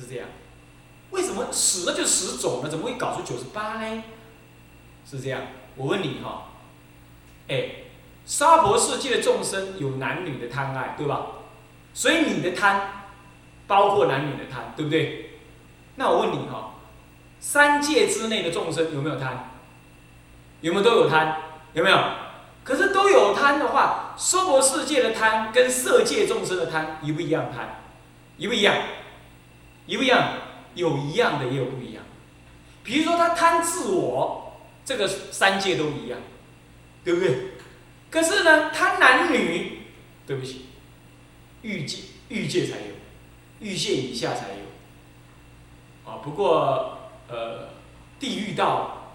是这样。为什么死了就死走呢？怎么会搞出九十八呢？是这样。我问你哈，哎，娑婆世界的众生有男女的贪爱，对吧？所以你的贪包括男女的贪，对不对？那我问你哈，三界之内的众生有没有贪？有没有都有贪？有没有？可是都有贪的话，娑婆世界的贪跟色界众生的贪一不一样？贪一不一样？一不一样？有一样的，也有不一样。比如说他贪自我，这个三界都一样，对不对？可是呢，贪男女，对不起，欲界欲界才有，欲界以下才有。啊，不过呃，地狱道，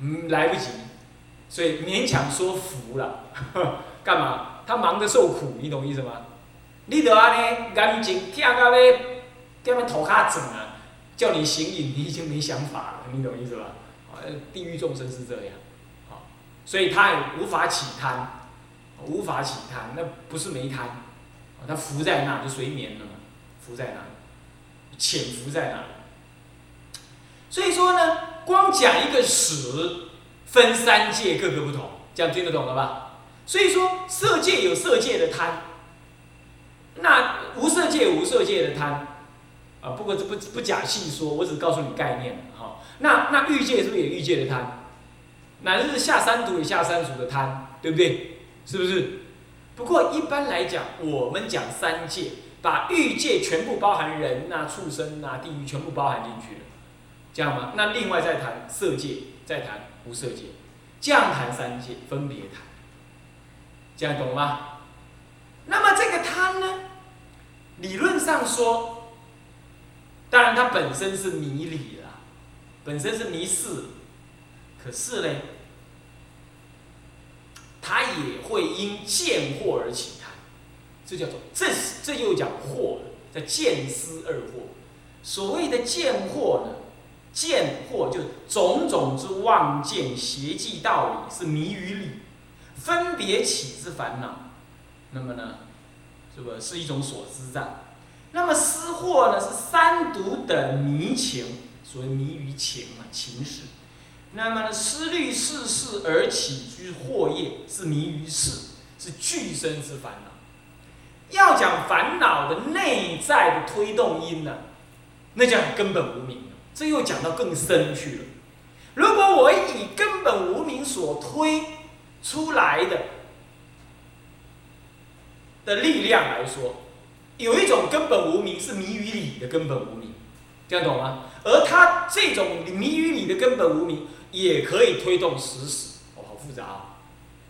嗯，来不及。所以勉强说服了，干嘛？他忙着受苦，你懂意思吗？你得安尼眼睛听到要，叫他头卡整啊，叫你行淫，你已经没想法了，你懂意思吧？啊，地狱众生是这样，啊，所以他也无法起贪，无法起贪，那不是没贪，他浮在那就随眠了嘛，浮在那，潜伏在那。所以说呢，光讲一个死。分三界各个不同，这样听得懂了吧？所以说色界有色界的贪，那无色界无色界的贪，啊，不过这不不假细说，我只告诉你概念哈。那那欲界是不是也欲界的贪？乃至下三途也下三途的贪，对不对？是不是？不过一般来讲，我们讲三界，把欲界全部包含人呐、畜生呐、地狱全部包含进去了，这样吗？那另外再谈色界，再谈。无色界，这样谈三界分别谈，这样懂吗？那么这个贪呢，理论上说，当然它本身是迷理了，本身是迷事，可是呢，它也会因见惑而起贪，这叫做这这又讲惑了，叫见思二惑。所谓的见惑呢？见惑就是种种之妄见邪计道理，是迷于理，分别起之烦恼。那么呢，是不是是一种所知障？那么思惑呢，是三毒的迷情，所谓迷于情嘛，情事。那么呢，思虑世事而起居惑业，是迷于事，是具身之烦恼。要讲烦恼的内在的推动因呢，那叫根本无明。这又讲到更深去了。如果我以根本无名所推出来的的力量来说，有一种根本无名是迷于理的根本无名，这样懂吗？而他这种迷于理的根本无名，也可以推动实死。哦，好复杂哦！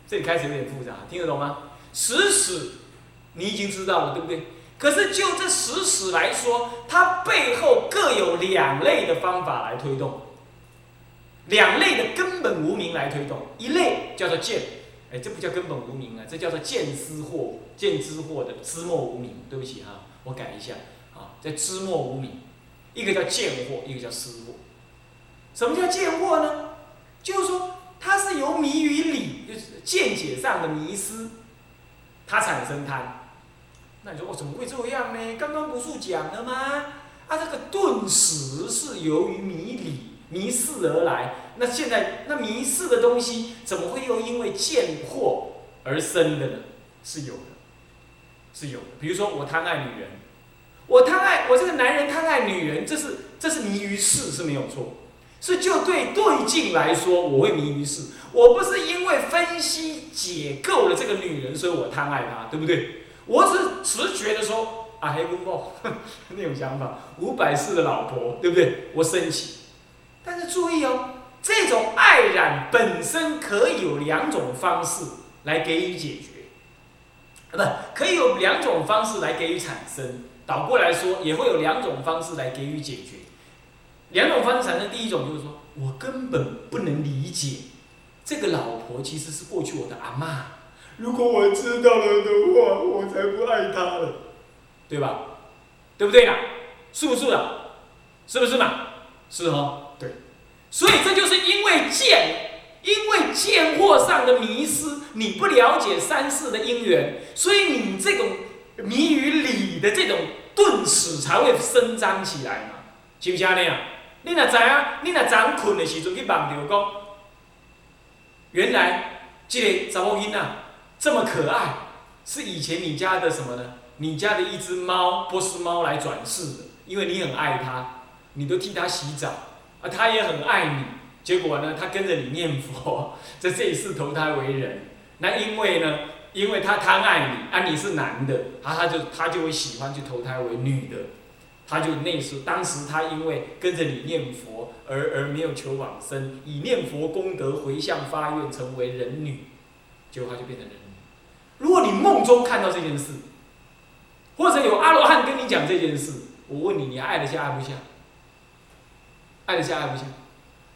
这里开始有点复杂，听得懂吗？实死，你已经知道了，对不对？可是就这实死来说，它背后各有两类的方法来推动，两类的根本无名来推动。一类叫做见，哎，这不叫根本无名啊，这叫做见思惑、见知惑的知末无名。对不起哈，我改一下啊，在知末无名，一个叫见惑，一个叫思惑。什么叫见惑呢？就是说它是由迷于理，就是见解上的迷失，它产生贪。那你说我怎么会这样呢？刚刚不是讲了吗？啊，这个顿时是由于迷理、迷失而来。那现在那迷失的东西，怎么会又因为见惑而生的呢？是有的，是有的。比如说我贪爱女人，我贪爱我这个男人贪爱女人，这是这是迷于事是没有错。是就对对境来说，我会迷于事。我不是因为分析解构了这个女人，所以我贪爱她，对不对？我只直觉的说，啊，黑公公那种想法，五百世的老婆，对不对？我生气。但是注意哦，这种爱染本身可以有两种方式来给予解决，啊，不，可以有两种方式来给予产生。倒过来说，也会有两种方式来给予解决。两种方式产生，第一种就是说我根本不能理解，这个老婆其实是过去我的阿妈。如果我知道了的话，我才不爱她了，对吧？对不对啦？是不是啊？是不是嘛？是哦，对。所以这就是因为见，因为见惑上的迷失，你不了解三世的因缘，所以你这种迷于理的这种顿时才会伸张起来嘛，是不是安尼啊？你若知影，你若昨昏困的时阵去梦到讲，原来这个查某囡仔这么可爱，是以前你家的什么呢？你家的一只猫，波斯猫来转世的，因为你很爱它，你都替他洗澡，啊，他也很爱你，结果呢，他跟着你念佛，在这一世投胎为人，那因为呢？因为他贪爱你，啊，你是男的，他他就他就会喜欢去投胎为女的，他就那时当时他因为跟着你念佛而而没有求往生，以念佛功德回向发愿成为人女，结果他就变成人女。如果你梦中看到这件事，或者有阿罗汉跟你讲这件事，我问你，你爱得下爱不下？爱得下爱不下？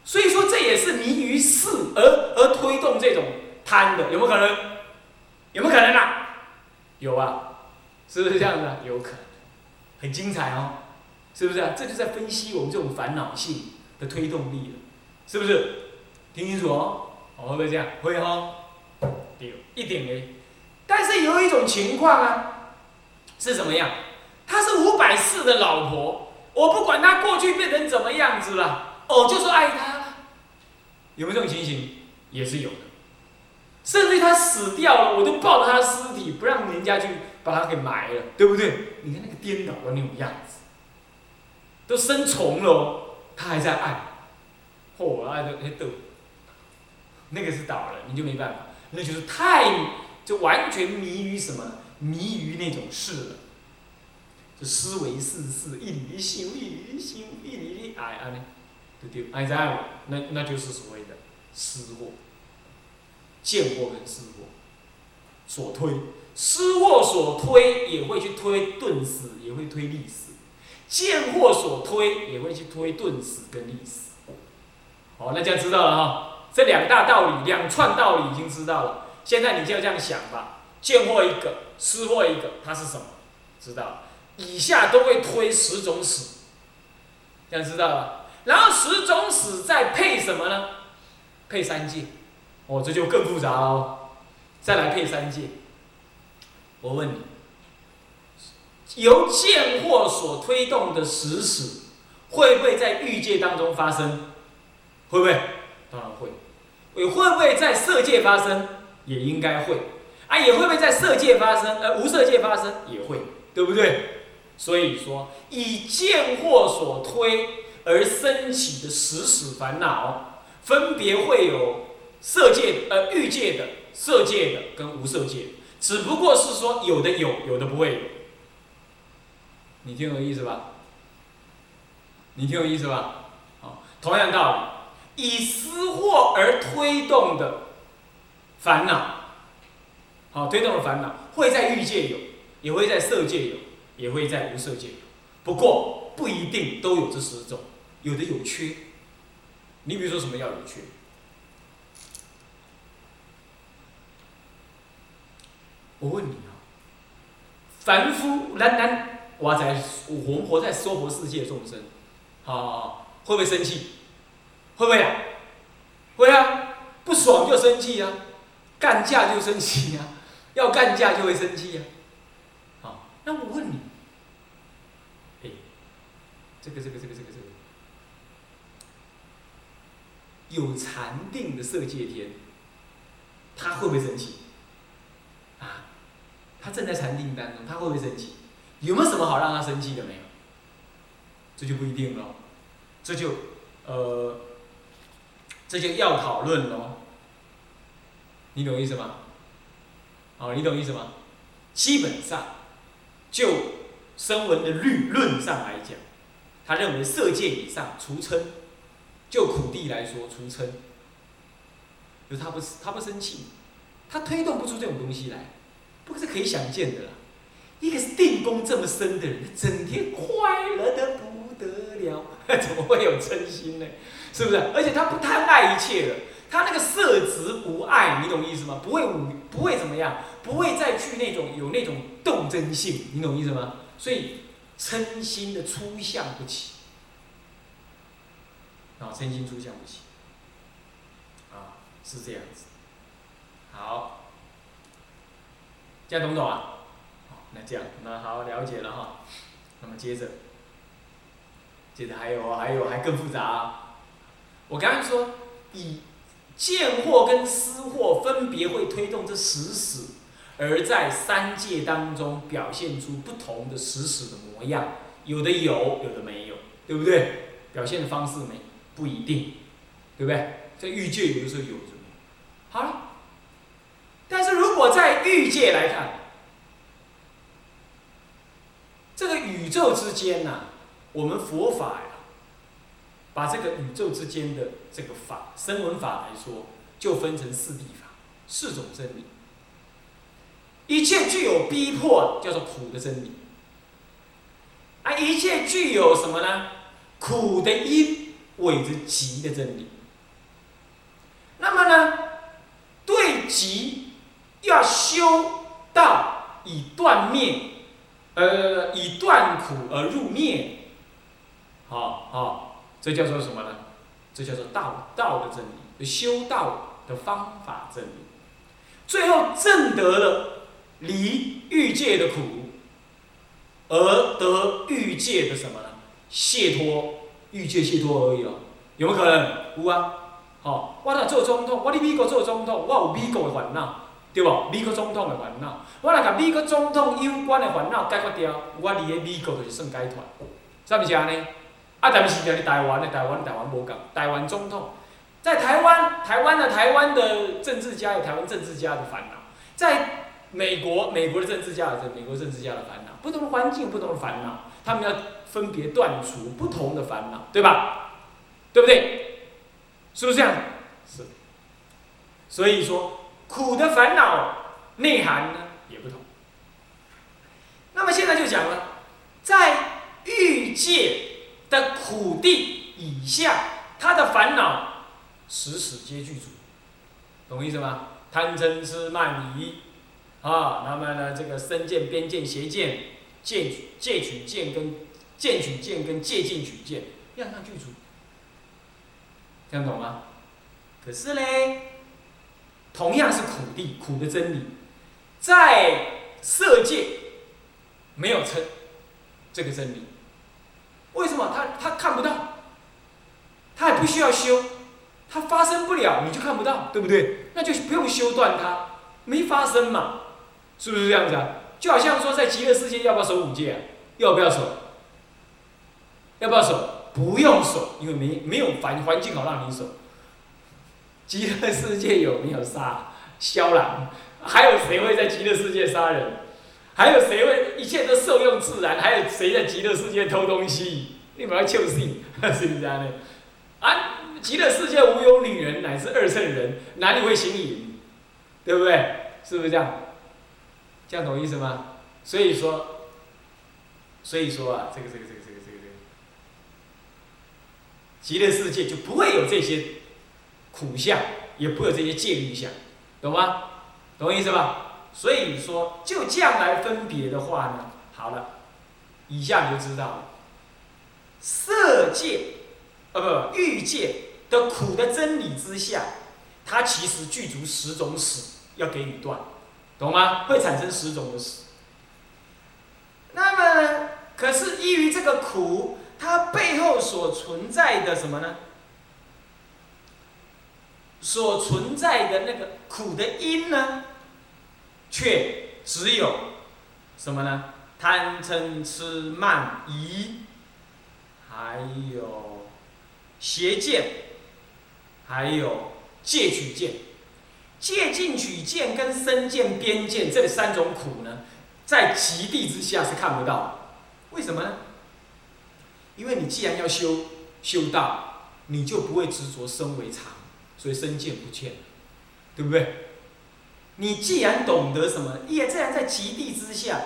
所以说这也是迷于事而而推动这种贪的，有没有可能？有没有可能啊？有啊，是不是这样子？有可能，很精彩哦，是不是啊？这就在分析我们这种烦恼性的推动力了，是不是？听清楚哦，我会不会这样？会哈，有，一点没。但是有一种情况啊，是什么样？她是五百世的老婆，我不管他过去变成怎么样子了，哦，就是爱他。有没有这种情形？也是有的。甚至他死掉了，我都抱着他的尸体，不让人家去把他给埋了，对不对？你看那个颠倒的那种样子，都生虫了，他还在爱，嚯，爱的那逗，那个是倒了，你就没办法，那就是太就完全迷于什么？迷于那种事了，就思维世事，一里想，一里想，一里爱，安尼，对对，爱在爱，那那就是所谓的失货。见货跟失货所推，失货所推也会去推顿死，也会推历史；见货所推也会去推顿死跟历史。好，那这样知道了哈。这两大道理，两串道理已经知道了。现在你就要这样想吧：见货一个，失货一个，它是什么？知道了。以下都会推十种死，这样知道了。然后十种死再配什么呢？配三界。哦，这就更复杂哦。再来配三界，我问你，由见惑所推动的实死，会不会在欲界当中发生？会不会？当然会。也会不会在色界发生？也应该会。啊，也会不会在色界发生？呃，无色界发生也会，对不对？所以说，以见惑所推而升起的实死烦恼，分别会有。色界呃欲界的色界的跟无色界，只不过是说有的有，有的不会有。你听有意思吧？你听有意思吧？好，同样道理，以私货而推动的烦恼，好，推动的烦恼会在欲界有，也会在色界有，也会在无色界。不过不一定都有这十种，有的有缺。你比如说什么要有缺？我问你啊，凡夫，咱咱活在我们活在娑婆世界众生，好，会不会生气？会不会啊？会啊，不爽就生气啊，干架就生气啊，要干架就会生气呀。好，那我问你，这个这个这个这个这个，有禅定的色界天，他会不会生气？啊他正在禅定当中，他会不会生气？有没有什么好让他生气的没有？这就不一定了，这就呃，这就要讨论喽。你懂意思吗？哦，你懂意思吗？基本上，就声闻的律论上来讲，他认为色界以上除嗔，就苦地来说除嗔，就他不他不生气，他推动不出这种东西来。不过是可以想见的啦，一个是定功这么深的人，整天快乐的不得了，怎么会有真心呢？是不是？而且他不贪爱一切的，他那个色执无爱，你懂意思吗？不会无，不会怎么样，不会再去那种有那种斗争性，你懂意思吗？所以嗔心的出相不起，啊，嗔心出相不起，啊，是这样子，好。这样懂不懂啊？好，那这样，那好了解了哈。那么接着，接着还有还有还更复杂啊。我刚才说，以见货跟思货分别会推动这十使，而在三界当中表现出不同的实使的模样，有的有，有的没有，对不对？表现的方式没不一定，对不对？在欲界有的时候有，好了。但是如果在欲界来看，这个宇宙之间呢，我们佛法呀，把这个宇宙之间的这个法，声闻法来说，就分成四地法，四种真理。一切具有逼迫，叫做苦的真理；啊，一切具有什么呢？苦的因，谓之集的真理。那么呢，对极要修道以断灭。呃，以断苦而入灭，好好，这叫做什么呢？这叫做道道的真理，修道的方法真理。最后证得了离欲界的苦，而得欲界的什么呢？解脱，欲界解脱而已哦。有没有可能？有啊。好，我若做总统，我伫美国做总统，我有美国的烦恼。对不？美国总统的烦恼，我来甲美国总统有关的烦恼解决掉，我离个美国就是算解脱，是不是安尼？啊，但是伫台湾的台湾，台湾无共，台湾总统在台湾，台湾的台湾的政治家有台湾政治家的烦恼，在美国，美国的政治家有美国政治家的烦恼，不同的环境，不同的烦恼，他们要分别断除不同的烦恼，对吧？对不对？是不是这样？是。所以说。苦的烦恼内涵呢也不同。那么现在就讲了，在欲界的苦地以下，他的烦恼时时皆具足，懂意思吗？贪嗔痴慢疑啊，那么呢，这个身见、边见、邪见、戒戒取见跟见取见跟戒禁取见，样样具足，这样懂吗？可是嘞。同样是苦地，苦的真理，在色界没有称这个真理。为什么？他他看不到，他也不需要修，他发生不了，你就看不到，对不对？那就不用修断它，没发生嘛，是不是这样子啊？就好像说在极乐世界要不要守五戒啊？要不要守？要不要守？不用守，因为没没有环环境好让你守。极乐世界有没有杀肖狼？还有谁会在极乐世界杀人？还有谁会一切都受用自然？还有谁在极乐世界偷东西？你把它救醒，是不是这样的？啊，极乐世界无有女人，乃是二乘人，哪里会行淫？对不对？是不是这样？这样懂意思吗？所以说，所以说啊，这个这个这个这个这个这个，极乐世界就不会有这些。苦相也不会有这些戒律相，懂吗？懂我意思吧？所以说，就这样来分别的话呢，好了，以下你就知道了。色界，呃不，欲界的苦的真理之下，它其实具足十种死，要给你断，懂吗？会产生十种的死。那么，可是依于这个苦，它背后所存在的什么呢？所存在的那个苦的因呢，却只有什么呢？贪嗔痴慢疑，还有邪见，还有戒取见。戒禁取见跟身见边见这三种苦呢，在极地之下是看不到。为什么呢？因为你既然要修修道，你就不会执着身为常。所以身见不见，对不对？你既然懂得什么，也自然在极地之下。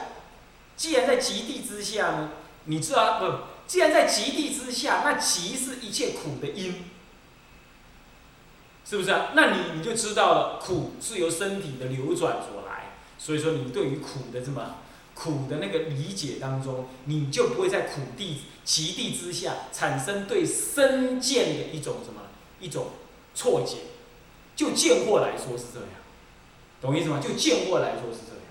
既然在极地之下呢，你知道不？既然在极地之下，那极是一切苦的因，是不是啊？那你你就知道了，苦是由身体的流转所来。所以说，你对于苦的这么苦的那个理解当中，你就不会在苦地极地之下产生对身见的一种什么一种。错解，就见货来说是这样，懂意思吗？就见货来说是这样，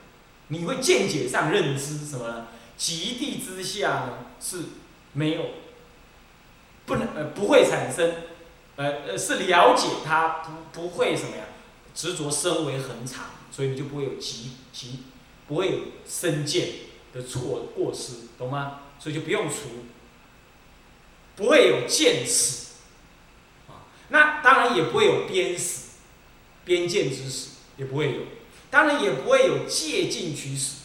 你会见解上认知什么呢？极地之下呢是没有，不能呃不会产生，呃呃是了解它不不会什么呀，执着身为恒常，所以你就不会有急急，不会有身见的错过失，懂吗？所以就不用除，不会有见死，啊，那当然也不会有边死，边见之死也不会有，当然也不会有借进取死，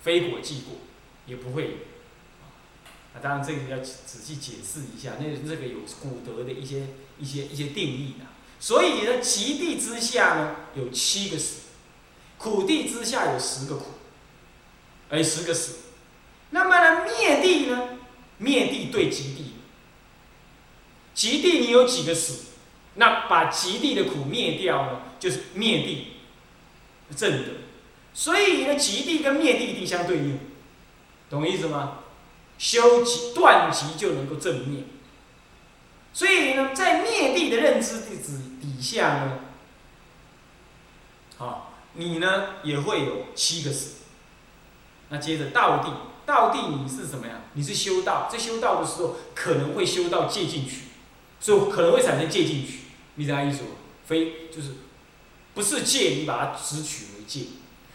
非果即果也不会有，当然这个要仔细解释一下，那这个有古德的一些一些一些定义的，所以呢，极地之下呢有七个死，苦地之下有十个苦。哎，十个死，那么呢？灭地呢？灭地对极地，极地你有几个死？那把极地的苦灭掉呢，就是灭地正德。所以呢，极地跟灭地一定相对应，懂意思吗？修极断极就能够正灭。所以呢，在灭地的认知底子底下呢，好，你呢也会有七个死。那接着道地，道地你是什么呀？你是修道，在修道的时候可能会修到借进取，所以可能会产生借进取，你知道意思吗？非就是不是借，你把它只取为借，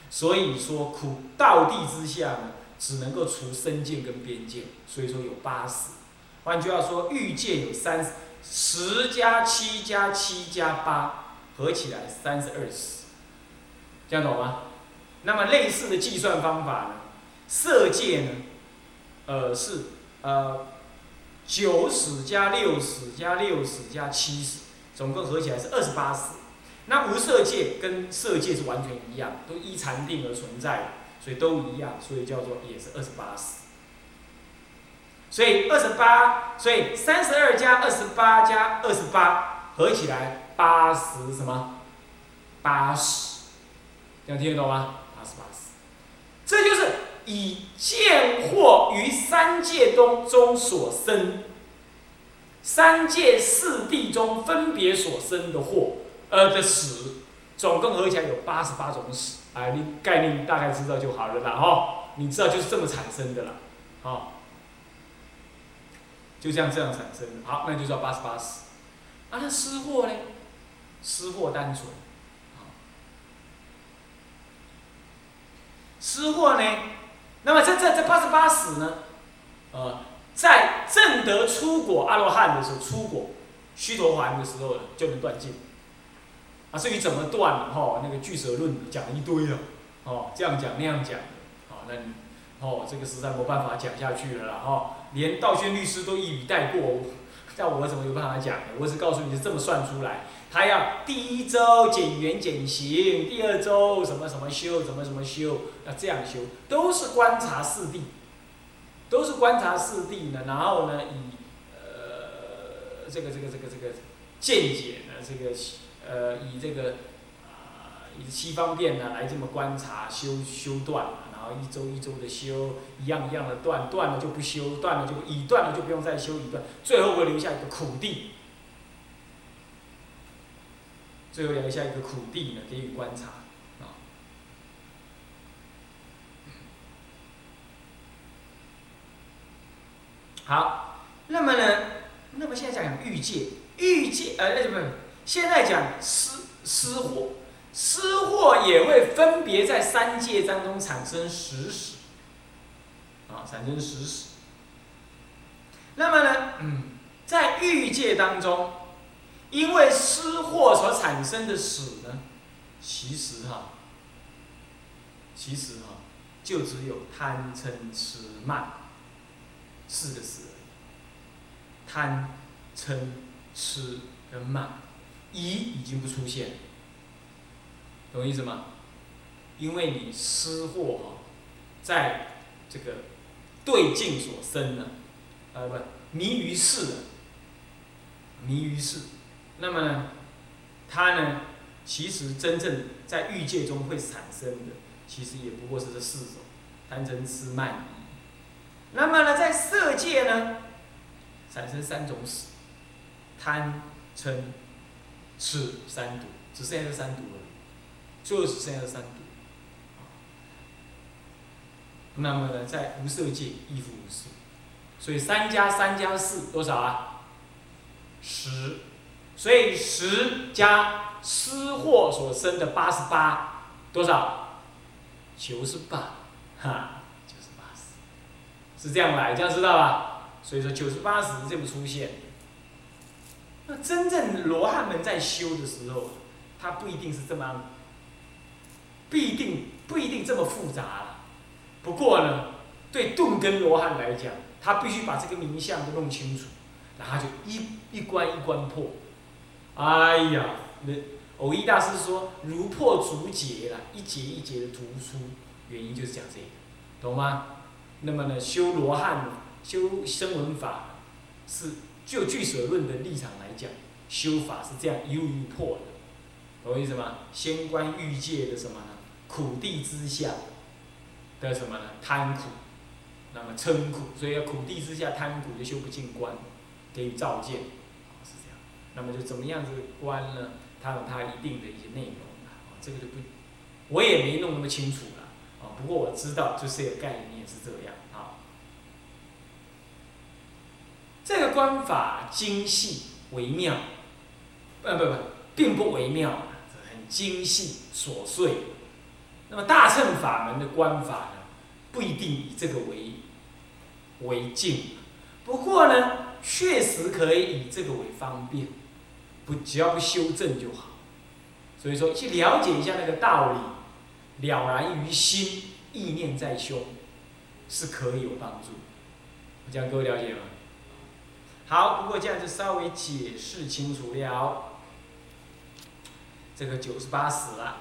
所以说苦道地之下呢，只能够除身见跟边见，所以说有八十。换句话说，欲界有三十加七加七加八，合起来三十二十，这样懂吗？那么类似的计算方法呢？色界呢，呃是呃九十加六十加六十加七十，总共合起来是二十八十。那无色界跟色界是完全一样，都依禅定而存在的，所以都一样，所以叫做也是二十八死。所以二十八，所以三十二加二十八加二十八合起来八十什么？八十，这样听得懂吗？八十八十，这就是。以见惑于三界中中所生，三界四地中分别所生的惑，呃的死，总共合起来有八十八种死，啊，你概念大概知道就好了啦，哈，你知道就是这么产生的啦，好，就这样这样产生的，好，那就叫八十八死，啊，那失货呢？失货单纯，失货呢？那么这这这八十八死呢？呃，在正得出果阿罗汉的时候，出果须陀洹的时候就能断尽。啊，至于怎么断，哈，那个俱舍论讲了一堆了，哦，这样讲那样讲，好，那哦，这个实在没办法讲下去了啦，哈，连道宣律师都一笔带过，叫我 怎么有办法讲？我只告诉你是这么算出来。他要第一周减缘减行，第二周什么什么修，什么什么修，要这样修，都是观察四谛，都是观察四谛呢。然后呢，以呃这个这个这个这个见解呢，这个呃以这个啊以七方便呢来这么观察修修断，然后一周一周的修，一样一样的断，断了就不修，断了就已断了就不用再修一段，最后会留下一个苦地。最后留下一个苦地呢，给予观察，啊。好，那么呢，那么现在讲欲界，欲界呃，那什么？现在讲失失货，失货也会分别在三界当中产生实死，啊，产生实死。那么呢，嗯，在欲界当中。因为失货所产生的死呢，其实哈，其实哈，就只有贪嗔痴慢四个死，贪嗔痴跟慢，一已经不出现，懂意思吗？因为你失货哈，在这个对境所生呢，呃不迷于事的，迷于事。那么呢，它呢，其实真正在欲界中会产生的，其实也不过是这四种：贪嗔痴慢疑。那么呢，在色界呢，产生三种死：贪嗔是三毒，只剩下三毒了，就只剩下三毒。那么呢，在无色界亦复如是。所以三加三加四多少啊？十。所以十加失货所生的八十八，多少？九十八，哈，九十八十，是这样来，这样知道吧？所以说九十八十这么出现。那真正罗汉们在修的时候，他不一定是这么，不一定不一定这么复杂。不过呢，对顿根罗汉来讲，他必须把这个名相都弄清楚，然后就一一关一关破。哎呀，那偶一大师说如破竹节了，一节一节的突出，原因就是讲这个，懂吗？那么呢，修罗汉修声闻法是。就俱舍论的立场来讲，修法是这样一路一路破的，懂我意思吗？先观欲界的什么呢？苦地之下的什么呢？贪苦，那么嗔苦，所以要苦地之下贪苦就修不进观，给予照见，是这样。那么就怎么样子观呢？它有它一定的一些内容啊，这个就不，我也没弄那么清楚了啊。不过我知道，就是有概念是这样。这个观法精细微妙，呃不不，并不微妙，很精细琐碎。那么大乘法门的观法呢，不一定以这个为为镜，不过呢，确实可以以这个为方便，不只要不修正就好。所以说，去了解一下那个道理，了然于心，意念在胸，是可以有帮助。这样各位了解吗？好，不过这样就稍微解释清楚了。这个九十八死了，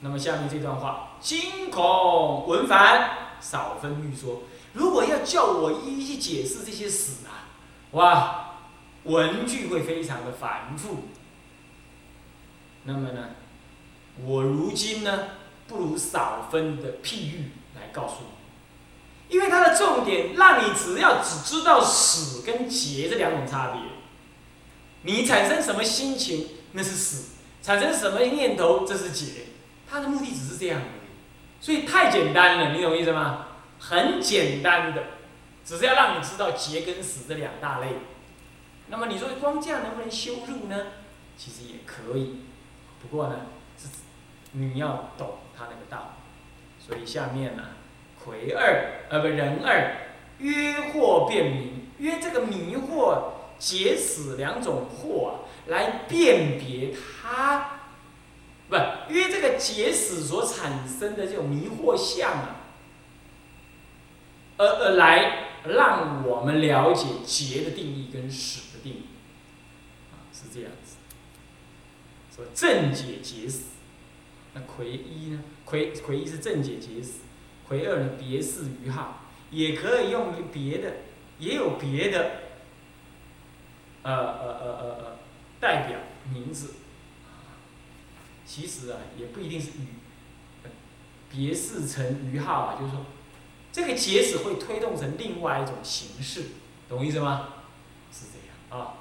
那么下面这段话，惊恐闻烦，少分欲说。如果要叫我一一去解释这些死啊，哇，文句会非常的繁复。那么呢，我如今呢，不如少分的譬喻来告诉你。因为它的重点，让你只要只知道死跟劫这两种差别，你产生什么心情那是死，产生什么念头这是劫，它的目的只是这样而已，所以太简单了，你懂意思吗？很简单的，只是要让你知道劫跟死这两大类。那么你说光这样能不能修入呢？其实也可以，不过呢，你要懂它那个道。所以下面呢。魁二，呃不，人二，约惑辨明，约这个迷惑、解死两种惑啊，来辨别它，不，约这个解死所产生的这种迷惑相啊，呃呃来让我们了解劫的定义跟死的定义，啊，是这样子。说正解结死，那魁一呢？魁魁一是正解结死。回二呢，别是于号，也可以用于别的，也有别的，呃呃呃呃呃，代表名字。其实啊，也不一定是于，别是成于号啊，就是说，这个结使会推动成另外一种形式，懂意思吗？是这样啊。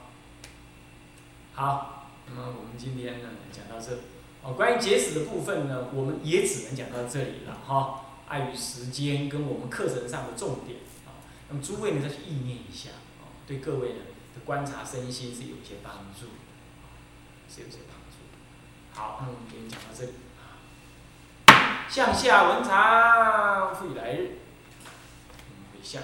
好，那么我们今天呢讲到这，哦，关于结使的部分呢，我们也只能讲到这里了哈。碍于时间跟我们课程上的重点啊，那么诸位呢再去意念一下啊，对各位呢的观察身心是有些帮助，是有些帮助。好，那我们今天讲到这里啊向下文长复以来日，回向。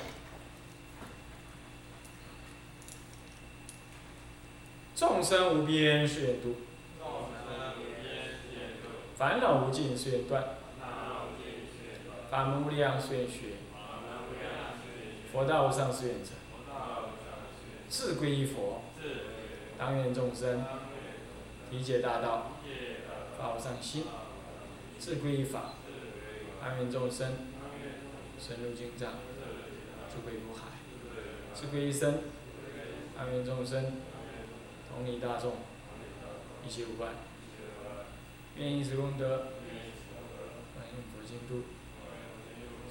众生无边誓愿度，烦恼无尽誓愿断。法门无量誓愿学，佛道无上誓愿成，自归依佛，当愿众生理解大道，发无上心；自归依法，当愿众生深入经藏，智慧如海；自归依僧，当愿众生同理大众，一切无碍，愿以此功德，感应佛经度。